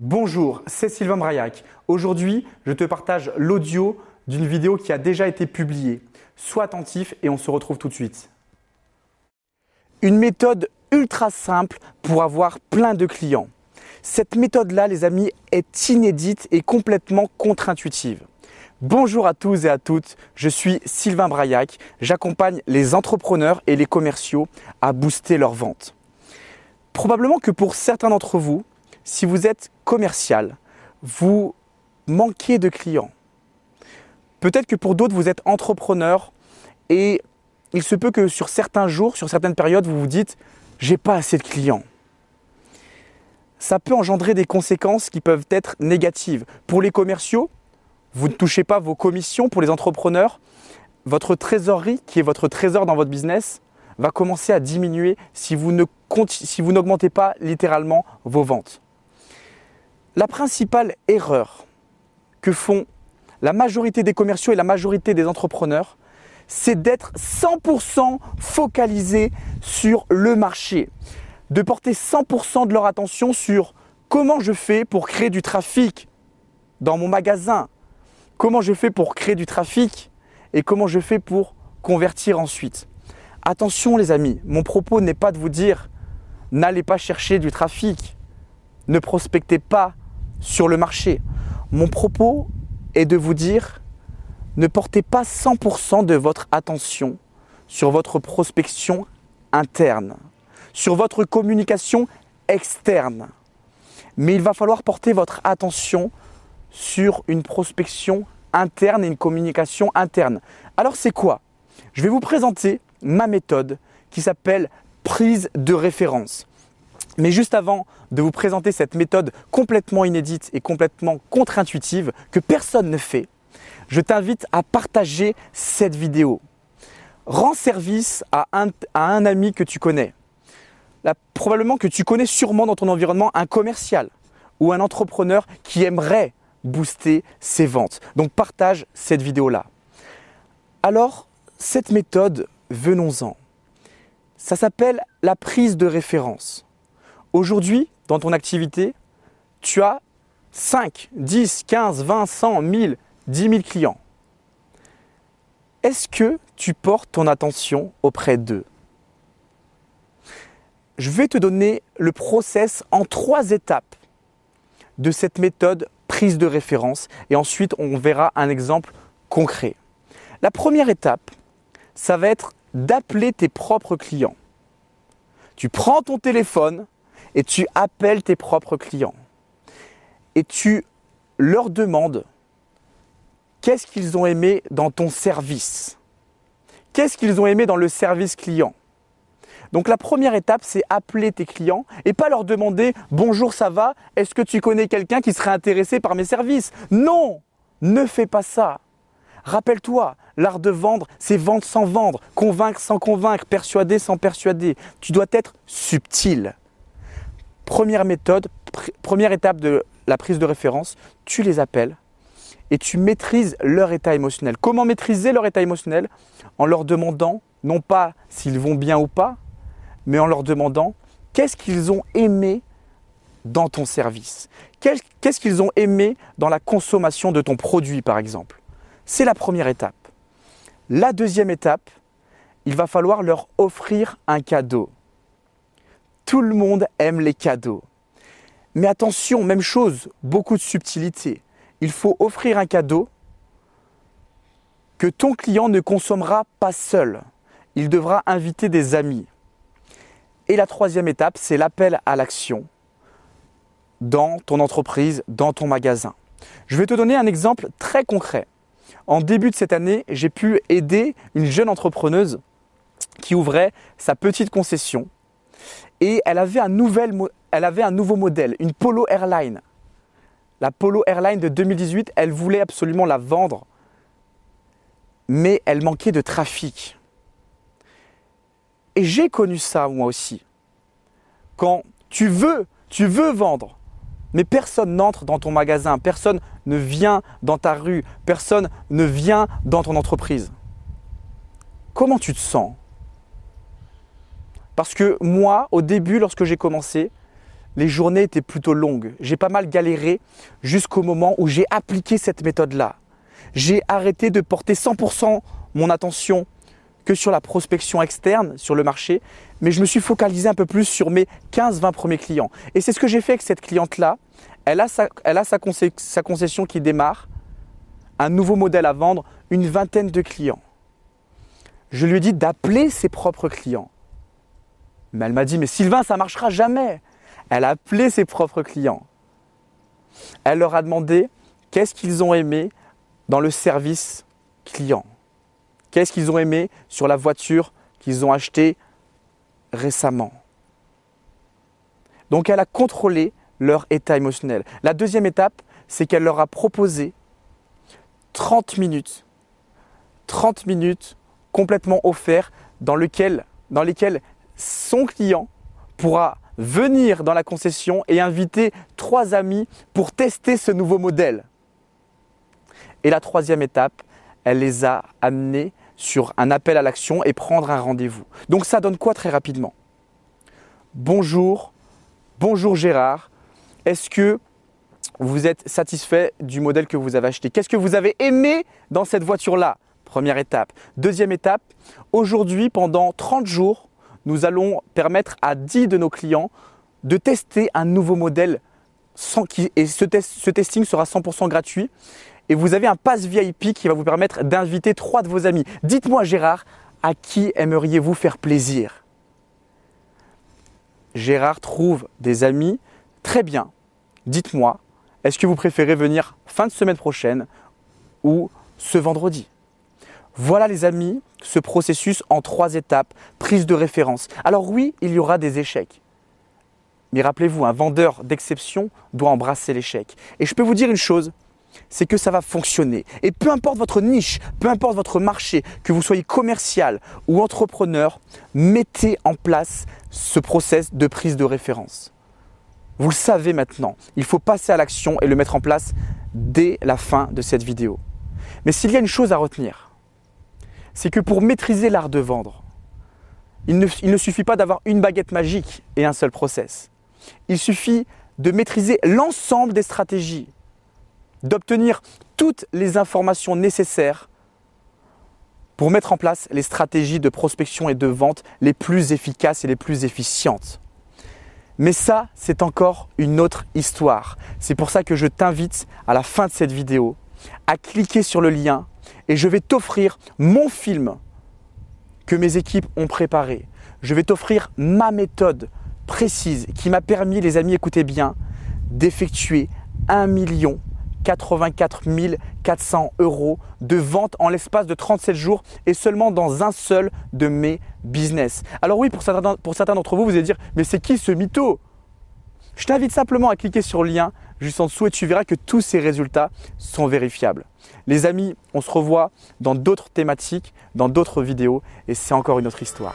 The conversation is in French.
Bonjour, c'est Sylvain Braillac. Aujourd'hui, je te partage l'audio d'une vidéo qui a déjà été publiée. Sois attentif et on se retrouve tout de suite. Une méthode ultra simple pour avoir plein de clients. Cette méthode-là, les amis, est inédite et complètement contre-intuitive. Bonjour à tous et à toutes, je suis Sylvain Braillac. J'accompagne les entrepreneurs et les commerciaux à booster leurs ventes. Probablement que pour certains d'entre vous, si vous êtes commercial, vous manquez de clients. Peut-être que pour d'autres, vous êtes entrepreneur et il se peut que sur certains jours, sur certaines périodes, vous vous dites j'ai pas assez de clients. Ça peut engendrer des conséquences qui peuvent être négatives. Pour les commerciaux, vous ne touchez pas vos commissions. Pour les entrepreneurs, votre trésorerie, qui est votre trésor dans votre business, va commencer à diminuer si vous n'augmentez pas littéralement vos ventes. La principale erreur que font la majorité des commerciaux et la majorité des entrepreneurs, c'est d'être 100% focalisé sur le marché, de porter 100% de leur attention sur comment je fais pour créer du trafic dans mon magasin, comment je fais pour créer du trafic et comment je fais pour convertir ensuite. Attention les amis, mon propos n'est pas de vous dire n'allez pas chercher du trafic, ne prospectez pas sur le marché. Mon propos est de vous dire, ne portez pas 100% de votre attention sur votre prospection interne, sur votre communication externe. Mais il va falloir porter votre attention sur une prospection interne et une communication interne. Alors c'est quoi? Je vais vous présenter ma méthode qui s'appelle prise de référence. Mais juste avant de vous présenter cette méthode complètement inédite et complètement contre-intuitive que personne ne fait, je t'invite à partager cette vidéo. Rends service à un, ami que tu connais. probablement que tu connais sûrement dans ton environnement un commercial ou un entrepreneur qui aimerait booster ses ventes. Donc partage cette vidéo-là. Alors, cette méthode, venons-en. Ça s'appelle la prise de référence. Aujourd'hui, dans ton activité, tu as 5, 10, 15, 20, 100, 1000, 10 000 clients. Est-ce que tu portes ton attention auprès d'eux? Je vais te donner le process en trois étapes de cette méthode prise de référence et ensuite on verra un exemple concret. La première étape, ça va être d'appeler tes propres clients. Tu prends ton téléphone, et tu appelles tes propres clients et tu leur demandes qu'est-ce qu'ils ont aimé dans ton service, qu'est-ce qu'ils ont aimé dans le service client. Donc la première étape, c'est appeler tes clients et pas leur demander bonjour ça va, est-ce que tu connais quelqu'un qui serait intéressé par mes services? Non, ne fais pas ça. Rappelle-toi, l'art de vendre, c'est vendre sans vendre, convaincre sans convaincre, persuader sans persuader. Tu dois être subtil. Première méthode, première étape de la prise de référence, tu les appelles et tu maîtrises leur état émotionnel. Comment maîtriser leur état émotionnel? En leur demandant, non pas s'ils vont bien ou pas, mais en leur demandant qu'est-ce qu'ils ont aimé dans ton service? Qu'est-ce qu'ils ont aimé dans la consommation de ton produit, par exemple? C'est la première étape. La deuxième étape, il va falloir leur offrir un cadeau. Tout le monde aime les cadeaux. Mais attention, même chose, beaucoup de subtilité. Il faut offrir un cadeau que ton client ne consommera pas seul. Il devra inviter des amis. Et la troisième étape, c'est l'appel à l'action dans ton entreprise, dans ton magasin. Je vais te donner un exemple très concret. En début de cette année, j'ai pu aider une jeune entrepreneuse qui ouvrait sa petite concession et elle avait, un elle avait un nouveau modèle, une Polo Airline. La Polo Airline de 2018, elle voulait absolument la vendre, mais elle manquait de trafic. Et j'ai connu ça moi aussi. Quand tu veux, tu veux vendre, mais personne n'entre dans ton magasin, personne ne vient dans ta rue, personne ne vient dans ton entreprise. Comment tu te sens? Parce que moi, au début, lorsque j'ai commencé, les journées étaient plutôt longues. J'ai pas mal galéré jusqu'au moment où j'ai appliqué cette méthode-là. J'ai arrêté de porter 100% mon attention que sur la prospection externe, sur le marché, mais je me suis focalisé un peu plus sur mes 15-20 premiers clients. Et c'est ce que j'ai fait avec cette cliente-là. Elle a, sa, concession qui démarre, un nouveau modèle à vendre, une vingtaine de clients. Je lui ai dit d'appeler ses propres clients. Mais elle m'a dit, mais Sylvain, ça marchera jamais. Elle a appelé ses propres clients. Elle leur a demandé qu'est-ce qu'ils ont aimé dans le service client? Qu'est-ce qu'ils ont aimé sur la voiture qu'ils ont achetée récemment? Donc elle a contrôlé leur état émotionnel. La deuxième étape, c'est qu'elle leur a proposé 30 minutes. 30 minutes complètement lequel, dans lesquelles son client pourra venir dans la concession et inviter trois amis pour tester ce nouveau modèle. Et la troisième étape, elle les a amenés sur un appel à l'action et prendre un rendez-vous. Donc ça donne quoi très rapidement? Bonjour, bonjour Gérard, est-ce que vous êtes satisfait du modèle que vous avez acheté? Qu'est-ce que vous avez aimé dans cette voiture-là? Première étape. Deuxième étape, aujourd'hui, pendant 30 jours, nous allons permettre à 10 de nos clients de tester un nouveau modèle et ce, ce testing sera 100% gratuit. Et vous avez un pass VIP qui va vous permettre d'inviter trois de vos amis. Dites-moi Gérard, à qui aimeriez-vous faire plaisir? Gérard trouve des amis. Très bien. Dites-moi, est-ce que vous préférez venir fin de semaine prochaine ou ce vendredi? Voilà les amis, ce processus en trois étapes, prise de référence. Alors oui, il y aura des échecs. Mais rappelez-vous, un vendeur d'exception doit embrasser l'échec. Et je peux vous dire une chose, c'est que ça va fonctionner. Et peu importe votre niche, peu importe votre marché, que vous soyez commercial ou entrepreneur, mettez en place ce process de prise de référence. Vous le savez maintenant, il faut passer à l'action et le mettre en place dès la fin de cette vidéo. Mais s'il y a une chose à retenir, c'est que pour maîtriser l'art de vendre, il ne, suffit pas d'avoir une baguette magique et un seul process. Il suffit de maîtriser l'ensemble des stratégies, d'obtenir toutes les informations nécessaires pour mettre en place les stratégies de prospection et de vente les plus efficaces et les plus efficientes. Mais ça, c'est encore une autre histoire. C'est pour ça que je t'invite à la fin de cette vidéo à cliquer sur le lien et je vais t'offrir mon film que mes équipes ont préparé. Je vais t'offrir ma méthode précise qui m'a permis, les amis, écoutez bien, d'effectuer 1 million 84 400 euros de vente en l'espace de 37 jours et seulement dans un seul de mes business. Alors oui, pour certains, pour certains d'entre vous, vous allez dire, mais c'est qui ce mytho? Je t'invite simplement à cliquer sur le lien juste en dessous et tu verras que tous ces résultats sont vérifiables. Les amis, on se revoit dans d'autres thématiques, dans d'autres vidéos et c'est encore une autre histoire.